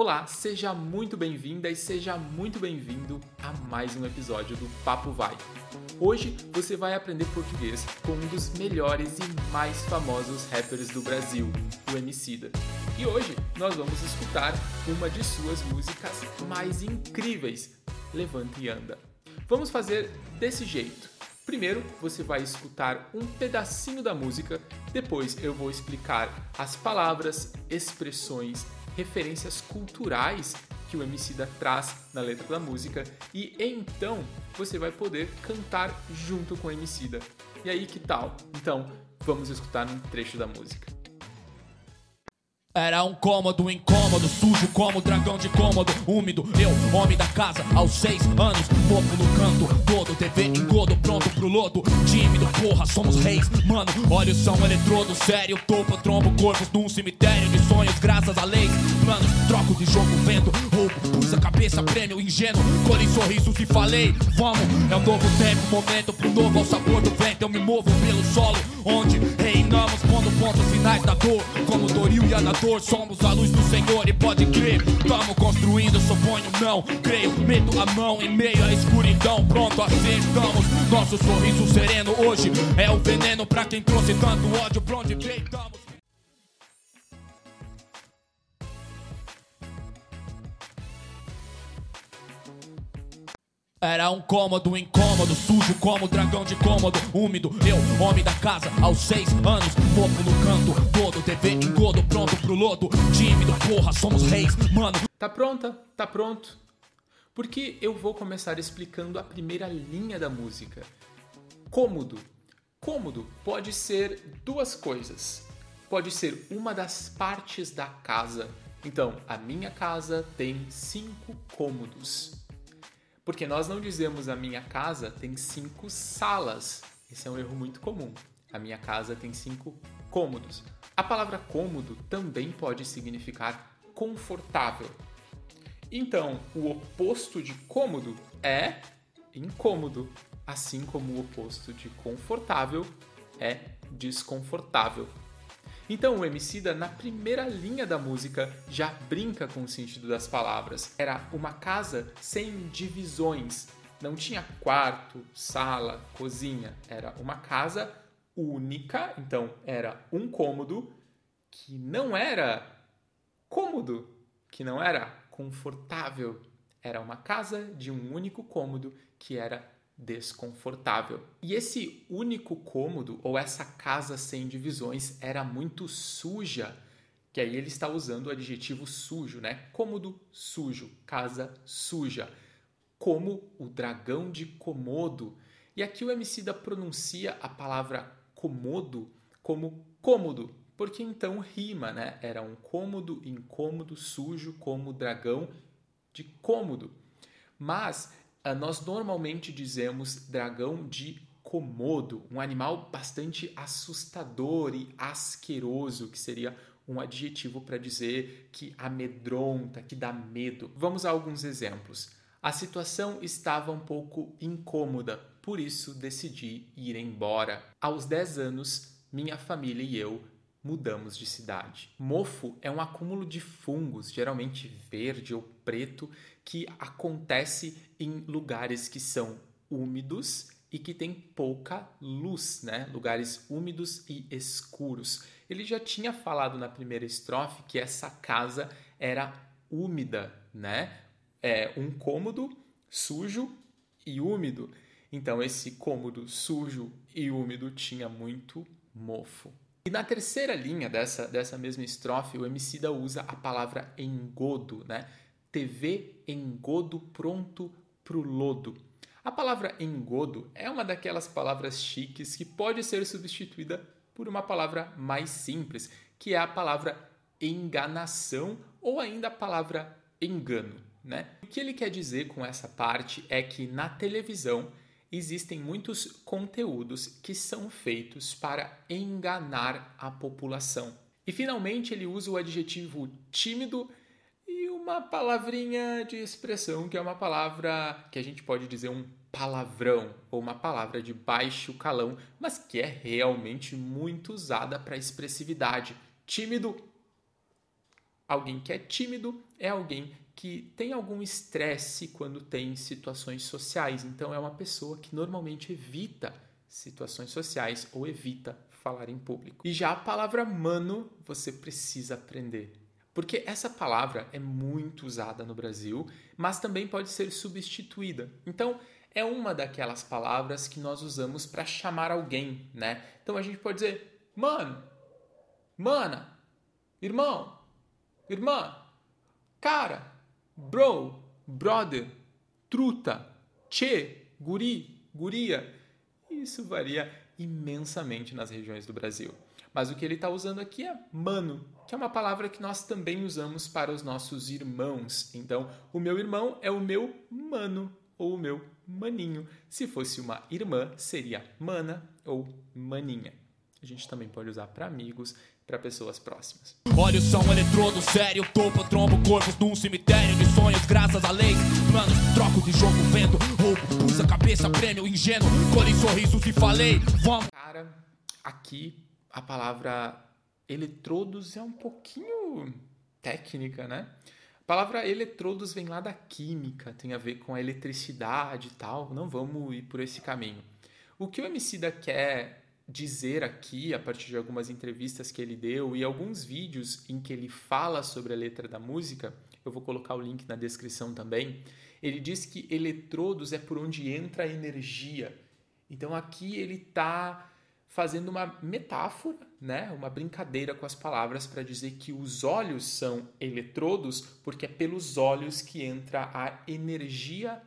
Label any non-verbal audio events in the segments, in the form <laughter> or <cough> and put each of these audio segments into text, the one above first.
Olá, seja muito bem-vinda e seja muito bem-vindo a mais um episódio do Papo Vai. Hoje você vai aprender português com um dos melhores e mais famosos rappers do Brasil, o Emicida. E hoje nós vamos escutar uma de suas músicas mais incríveis, Levanta e Anda. Vamos fazer desse jeito. Primeiro você vai escutar um pedacinho da música, depois eu vou explicar as palavras, expressões referências culturais que o Emicida traz na letra da música e então você vai poder cantar junto com o Emicida. E aí que tal? Então, vamos escutar um trecho da música. Era um cômodo incômodo, sujo como dragão de cômodo, úmido. Eu, homem da casa, aos seis anos, mofo no canto, todo, TV engodo, pronto pro lodo. Tímido, porra, somos reis, mano. Olhos são eletrodo, sério, topo, trombo, corpos num cemitério de sonhos, graças a leis, planos. Troco de jogo, vendo, roubo, pus a cabeça, prêmio, ingênuo. Colhi sorrisos e falei, vamos. É um novo tempo, momento pro novo, ao sabor do vento. Eu me movo pelo solo, onde reinamos, pondo pontos finais da dor, como Doril e Anador somos a luz do Senhor e pode crer. Tamo construindo, suponho não, creio. Meto a mão em meio à escuridão, pronto, acertamos. Nosso sorriso sereno hoje é o veneno pra quem trouxe tanto ódio, pra onde veio, Era um cômodo incômodo, sujo como dragão de cômodo, úmido. Eu, homem da casa, aos seis anos, fofo no canto, todo, TV engodo, pronto pro lodo. Tímido, porra, somos reis, mano. Tá pronta? Tá pronto? Porque eu vou começar explicando a primeira linha da música. Cômodo. Cômodo pode ser duas coisas. Pode ser uma das partes da casa. Então, a minha casa tem cinco cômodos. Porque nós não dizemos a minha casa tem cinco salas. Esse é um erro muito comum. A minha casa tem cinco cômodos. A palavra cômodo também pode significar confortável. Então, o oposto de cômodo é incômodo, assim como o oposto de confortável é desconfortável. Então o Emicida, na primeira linha da música, já brinca com o sentido das palavras. Era uma casa sem divisões. Não tinha quarto, sala, cozinha. Era uma casa única, então era um cômodo que não era cômodo, que não era confortável. Era uma casa de um único cômodo que era desconfortável. E esse único cômodo ou essa casa sem divisões era muito suja, que aí ele está usando o adjetivo sujo, né? Cômodo sujo, casa suja, como o dragão de Komodo. E aqui o Emicida pronuncia a palavra comodo como cômodo, porque então rima, né? Era um cômodo, incômodo, sujo, como o dragão de cômodo. Mas nós normalmente dizemos dragão de Komodo, um animal bastante assustador e asqueroso, que seria um adjetivo para dizer que amedronta, que dá medo. Vamos a alguns exemplos. A situação estava um pouco incômoda, por isso decidi ir embora. Aos 10 anos, minha família e eu mudamos de cidade. Mofo é um acúmulo de fungos, geralmente verde ou preto, que acontece em lugares que são úmidos e que tem pouca luz, né? Lugares úmidos e escuros. Ele já tinha falado na primeira estrofe que essa casa era úmida, né? É um cômodo sujo e úmido. Então esse cômodo sujo e úmido tinha muito mofo. E na terceira linha dessa, dessa mesma estrofe, o Emicida usa a palavra engodo, né? TV engodo pronto pro lodo. A palavra engodo é uma daquelas palavras chiques que pode ser substituída por uma palavra mais simples, que é a palavra enganação ou ainda a palavra engano. Né? O que ele quer dizer com essa parte é que na televisão existem muitos conteúdos que são feitos para enganar a população. E finalmente ele usa o adjetivo tímido uma palavrinha de expressão que é uma palavra que a gente pode dizer um palavrão ou uma palavra de baixo calão, mas que é realmente muito usada para expressividade. Tímido. Alguém que é tímido é alguém que tem algum estresse quando tem situações sociais. Então, é uma pessoa que normalmente evita situações sociais ou evita falar em público. E já a palavra mano você precisa aprender. Porque essa palavra é muito usada no Brasil, mas também pode ser substituída. Então, é uma daquelas palavras que nós usamos para chamar alguém, né? Então a gente pode dizer mano, mana, irmão, irmã, cara, bro, brother, truta, che, guri, guria. Isso varia imensamente nas regiões do Brasil. Mas o que ele está usando aqui é mano, que é uma palavra que nós também usamos para os nossos irmãos. Então, o meu irmão é o meu mano ou o meu maninho. Se fosse uma irmã, seria mana ou maninha. A gente também pode usar para amigos, para pessoas próximas. Olhos são eletrodo sério, topo, trombo, corpos num cemitério de sonhos, graças a leis, planos, troco de jogo, vendo, roubo, usa cabeça, prêmio, ingênuo, colhe sorrisos e falei, vamos. Cara, aqui a palavra eletrodos é um pouquinho técnica, né? A palavra eletrodos vem lá da química, tem a ver com a eletricidade e tal. Não vamos ir por esse caminho. O que o Emicida quer dizer aqui, a partir de algumas entrevistas que ele deu e alguns vídeos em que ele fala sobre a letra da música, eu vou colocar o link na descrição também. Ele diz que eletrodos é por onde entra a energia. Então aqui ele está fazendo uma metáfora, né, uma brincadeira com as palavras para dizer que os olhos são eletrodos, porque é pelos olhos que entra a energia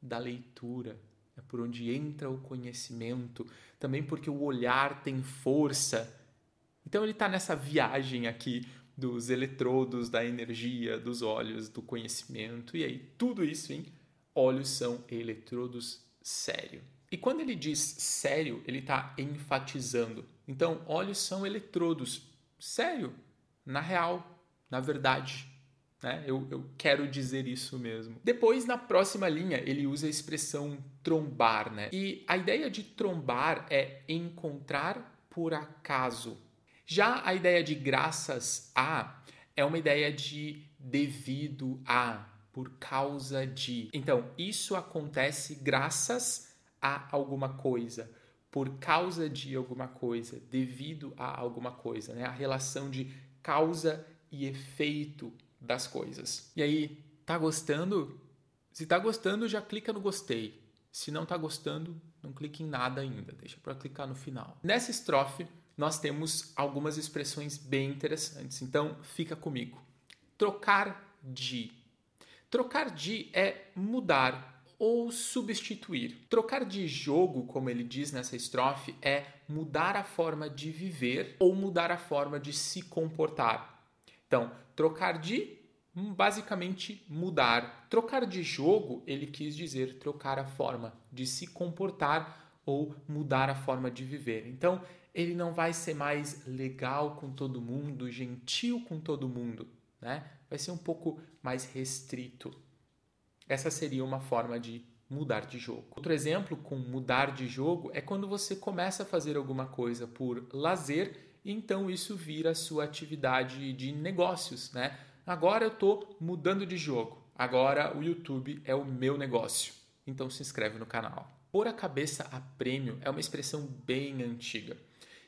da leitura, é por onde entra o conhecimento, também porque o olhar tem força. Então ele está nessa viagem aqui dos eletrodos, da energia, dos olhos, do conhecimento, e aí tudo isso em olhos são eletrodos sério. E quando ele diz sério, ele está enfatizando. Então, olhos são eletrodos. Sério, na real, na verdade. Né? Eu, eu quero dizer isso mesmo. Depois, na próxima linha, ele usa a expressão trombar. Né? E a ideia de trombar é encontrar por acaso. Já a ideia de graças a é uma ideia de devido a, por causa de. Então, isso acontece graças a alguma coisa, por causa de alguma coisa, devido a alguma coisa, né? A relação de causa e efeito das coisas. E aí, tá gostando? Se tá gostando, já clica no gostei. Se não tá gostando, não clique em nada ainda, deixa para clicar no final. Nessa estrofe, nós temos algumas expressões bem interessantes, então fica comigo. Trocar de. Trocar de é mudar, ou substituir. Trocar de jogo, como ele diz nessa estrofe, é mudar a forma de viver ou mudar a forma de se comportar. Então, trocar de hum, basicamente mudar. Trocar de jogo, ele quis dizer trocar a forma de se comportar ou mudar a forma de viver. Então, ele não vai ser mais legal com todo mundo, gentil com todo mundo, né? Vai ser um pouco mais restrito. Essa seria uma forma de mudar de jogo. Outro exemplo com mudar de jogo é quando você começa a fazer alguma coisa por lazer e então isso vira sua atividade de negócios, né? Agora eu estou mudando de jogo. Agora o YouTube é o meu negócio. Então se inscreve no canal. Pôr a cabeça a prêmio é uma expressão bem antiga,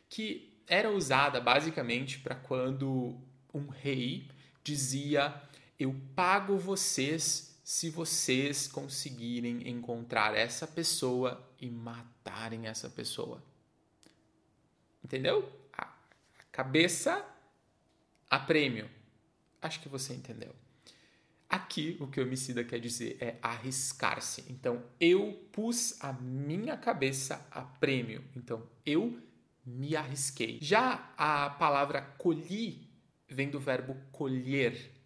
que era usada basicamente para quando um rei dizia: Eu pago vocês se vocês conseguirem encontrar essa pessoa e matarem essa pessoa. Entendeu? A cabeça a prêmio. Acho que você entendeu. Aqui o que o homicida quer dizer é arriscar-se. Então eu pus a minha cabeça a prêmio. Então eu me arrisquei. Já a palavra colhi vem do verbo colher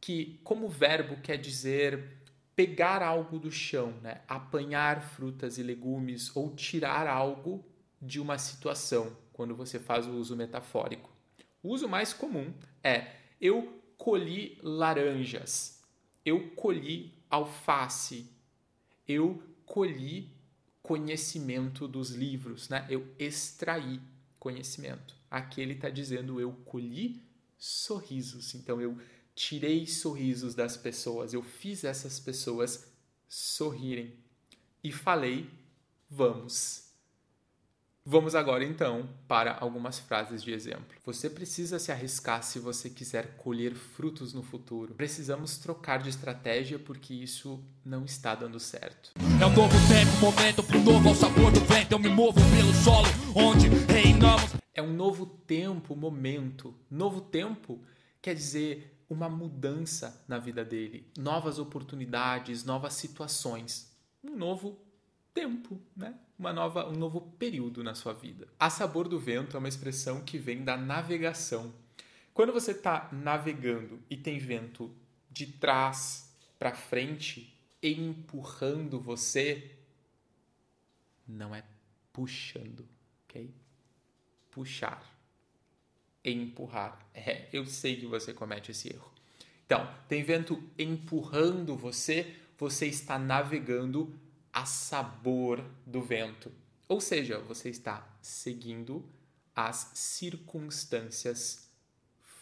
que, como verbo, quer dizer pegar algo do chão, né? apanhar frutas e legumes ou tirar algo de uma situação, quando você faz o uso metafórico. O uso mais comum é eu colhi laranjas, eu colhi alface, eu colhi conhecimento dos livros, né? eu extraí conhecimento. Aqui ele está dizendo eu colhi sorrisos. Então eu tirei sorrisos das pessoas, eu fiz essas pessoas sorrirem e falei: vamos. Vamos agora então para algumas frases de exemplo. Você precisa se arriscar se você quiser colher frutos no futuro. Precisamos trocar de estratégia porque isso não está dando certo. É um novo tempo, momento pro novo ao sabor do vento. Eu me movo pelo solo onde reinamos. É um novo tempo, momento. Novo tempo quer dizer uma mudança na vida dele, novas oportunidades, novas situações, um novo tempo, né? Uma nova, um novo período na sua vida. A sabor do vento é uma expressão que vem da navegação. Quando você está navegando e tem vento de trás para frente empurrando você, não é puxando, ok? Puxar, empurrar. É, eu sei que você comete esse erro. Então, tem vento empurrando você, você está navegando a sabor do vento. Ou seja, você está seguindo as circunstâncias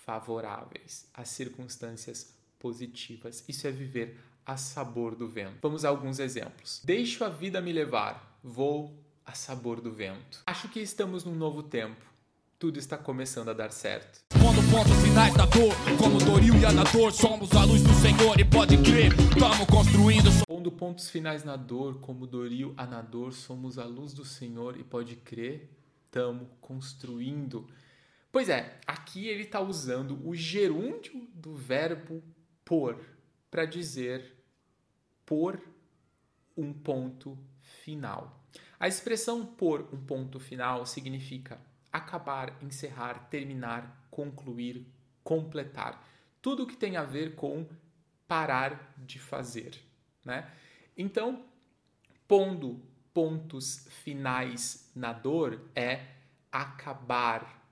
favoráveis, as circunstâncias positivas. Isso é viver a sabor do vento. Vamos a alguns exemplos. Deixo a vida me levar, vou a sabor do vento. Acho que estamos num novo tempo. Tudo está começando a dar certo. Quando pontos finais da dor, como Doril e Anador, somos a luz do Senhor e pode crer, estamos construindo. Pondo pontos finais na dor, como Doril, Anador, somos a luz do Senhor e pode crer, estamos construindo. Pois é, aqui ele está usando o gerúndio do verbo por para dizer por um ponto final. A expressão por um ponto final significa acabar, encerrar, terminar, concluir, completar. Tudo que tem a ver com parar de fazer. Né? Então, pondo pontos finais na dor é acabar,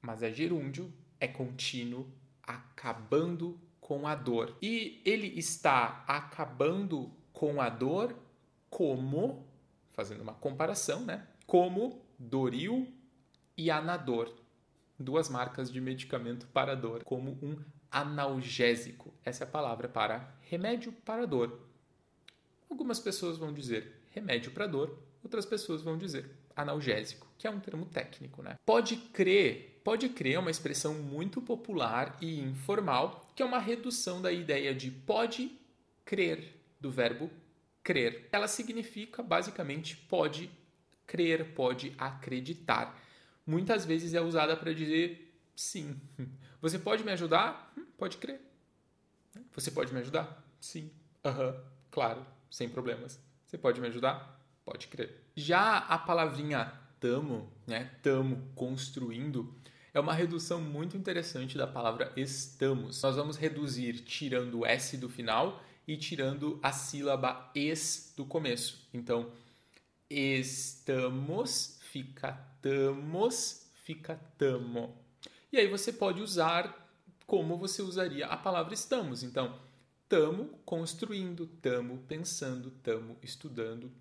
mas é gerúndio, é contínuo, acabando com a dor. E ele está acabando com a dor como, fazendo uma comparação, né? Como Doril e Anador, duas marcas de medicamento para dor, como um analgésico. Essa é a palavra para remédio para dor. Algumas pessoas vão dizer remédio para dor, outras pessoas vão dizer analgésico, que é um termo técnico, né? Pode crer, pode crer é uma expressão muito popular e informal, que é uma redução da ideia de pode crer do verbo crer. Ela significa basicamente pode crer, pode acreditar muitas vezes é usada para dizer sim. <laughs> Você pode me ajudar? Hum, pode crer. Você pode me ajudar? Sim. Aham, uhum, claro, sem problemas. Você pode me ajudar? Pode crer. Já a palavrinha tamo, né? Tamo, construindo, é uma redução muito interessante da palavra estamos. Nós vamos reduzir tirando o S do final e tirando a sílaba es do começo. Então, estamos fica tamos, fica tamo. E aí você pode usar como você usaria a palavra estamos. Então, tamo construindo, tamo pensando, tamo estudando,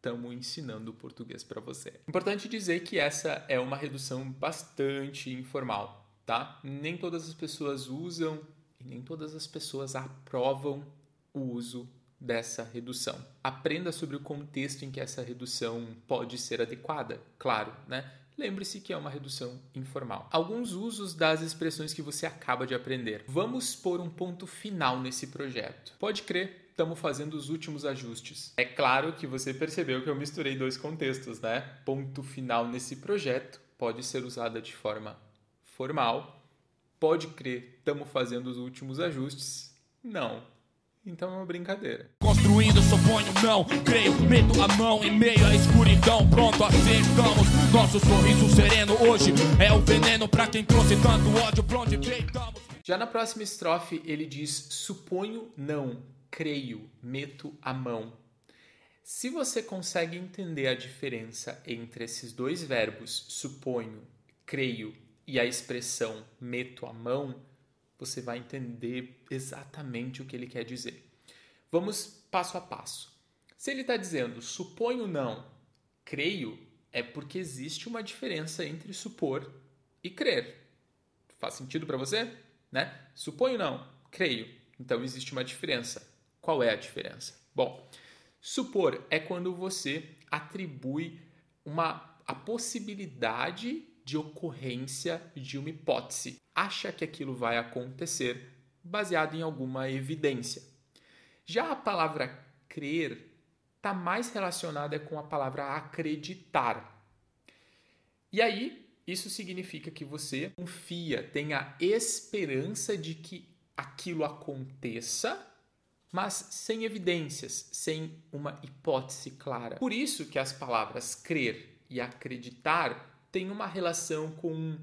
tamo ensinando português para você. Importante dizer que essa é uma redução bastante informal, tá? Nem todas as pessoas usam e nem todas as pessoas aprovam o uso dessa redução. Aprenda sobre o contexto em que essa redução pode ser adequada, claro, né? Lembre-se que é uma redução informal. Alguns usos das expressões que você acaba de aprender. Vamos pôr um ponto final nesse projeto. Pode crer, estamos fazendo os últimos ajustes. É claro que você percebeu que eu misturei dois contextos, né? Ponto final nesse projeto pode ser usada de forma formal. Pode crer, estamos fazendo os últimos ajustes. Não, então é uma brincadeira. Construindo, suponho não, creio, meto a mão em meio à escuridão, pronto, acertamos. Nosso sorriso sereno hoje é o veneno para quem trouxe tanto ódio pra onde deitamos. Já na próxima estrofe ele diz: suponho não, creio, meto a mão. Se você consegue entender a diferença entre esses dois verbos, suponho, creio, e a expressão meto a mão, você vai entender exatamente o que ele quer dizer. Vamos passo a passo. Se ele está dizendo suponho não, creio, é porque existe uma diferença entre supor e crer. Faz sentido para você? Né? Suponho não, creio. Então existe uma diferença. Qual é a diferença? Bom, supor é quando você atribui uma, a possibilidade de ocorrência de uma hipótese. Acha que aquilo vai acontecer baseado em alguma evidência. Já a palavra crer está mais relacionada com a palavra acreditar. E aí, isso significa que você confia, tem a esperança de que aquilo aconteça, mas sem evidências, sem uma hipótese clara. Por isso que as palavras crer e acreditar têm uma relação com,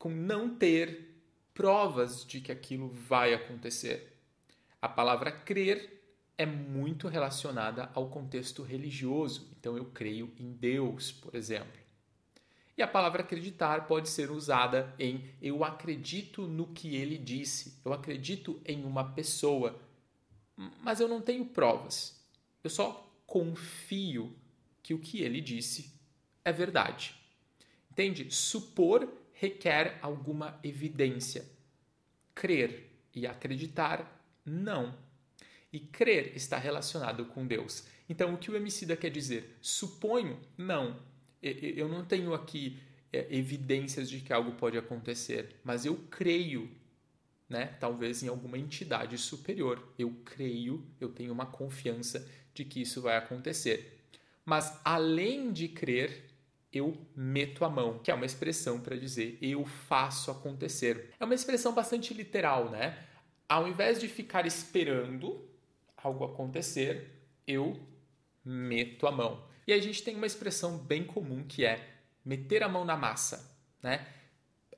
com não ter provas de que aquilo vai acontecer. A palavra crer é muito relacionada ao contexto religioso, então eu creio em Deus, por exemplo. E a palavra acreditar pode ser usada em eu acredito no que ele disse, eu acredito em uma pessoa, mas eu não tenho provas. Eu só confio que o que ele disse é verdade. Entende? Supor requer alguma evidência. Crer e acreditar, não. E crer está relacionado com Deus. Então, o que o Emicida quer dizer? Suponho? Não eu não tenho aqui é, evidências de que algo pode acontecer, mas eu creio, né? Talvez em alguma entidade superior. Eu creio, eu tenho uma confiança de que isso vai acontecer. Mas além de crer, eu meto a mão, que é uma expressão para dizer eu faço acontecer. É uma expressão bastante literal, né? Ao invés de ficar esperando algo acontecer, eu meto a mão. E a gente tem uma expressão bem comum que é meter a mão na massa, né?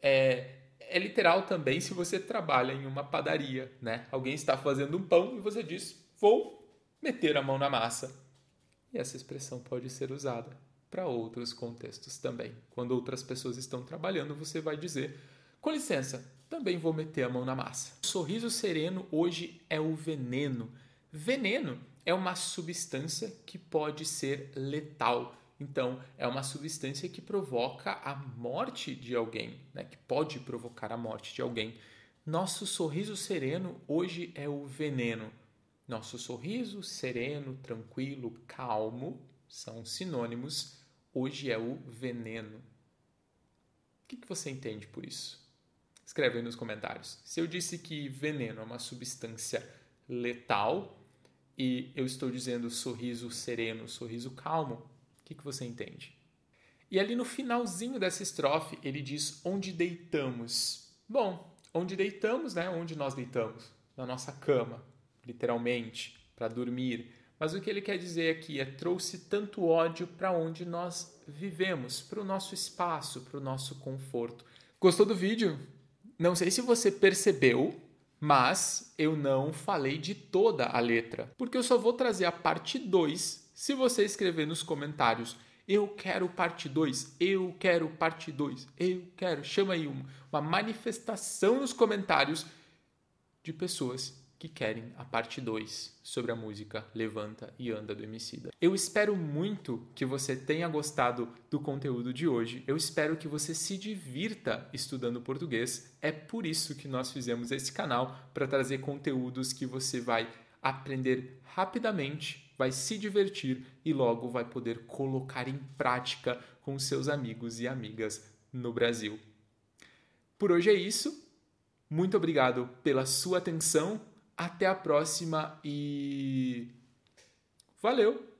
É, é literal também se você trabalha em uma padaria, né? Alguém está fazendo um pão e você diz, vou meter a mão na massa. E essa expressão pode ser usada para outros contextos também. Quando outras pessoas estão trabalhando, você vai dizer, com licença, também vou meter a mão na massa. O sorriso sereno hoje é o veneno. Veneno é uma substância que pode ser letal. Então, é uma substância que provoca a morte de alguém, né? que pode provocar a morte de alguém. Nosso sorriso sereno hoje é o veneno. Nosso sorriso sereno, tranquilo, calmo são sinônimos. Hoje é o veneno. O que, que você entende por isso? Escreve aí nos comentários. Se eu disse que veneno é uma substância letal, e eu estou dizendo sorriso sereno, sorriso calmo, o que, que você entende? E ali no finalzinho dessa estrofe, ele diz onde deitamos. Bom, onde deitamos, né? Onde nós deitamos? Na nossa cama, literalmente, para dormir. Mas o que ele quer dizer aqui é trouxe tanto ódio para onde nós vivemos, para o nosso espaço, para o nosso conforto. Gostou do vídeo? Não sei se você percebeu, mas eu não falei de toda a letra, porque eu só vou trazer a parte 2 se você escrever nos comentários. Eu quero parte 2, eu quero parte 2, eu quero. Chama aí uma, uma manifestação nos comentários de pessoas que querem a parte 2 sobre a música Levanta e Anda do Emicida. Eu espero muito que você tenha gostado do conteúdo de hoje. Eu espero que você se divirta estudando português. É por isso que nós fizemos esse canal para trazer conteúdos que você vai aprender rapidamente, vai se divertir e logo vai poder colocar em prática com seus amigos e amigas no Brasil. Por hoje é isso. Muito obrigado pela sua atenção até a próxima e. Valeu!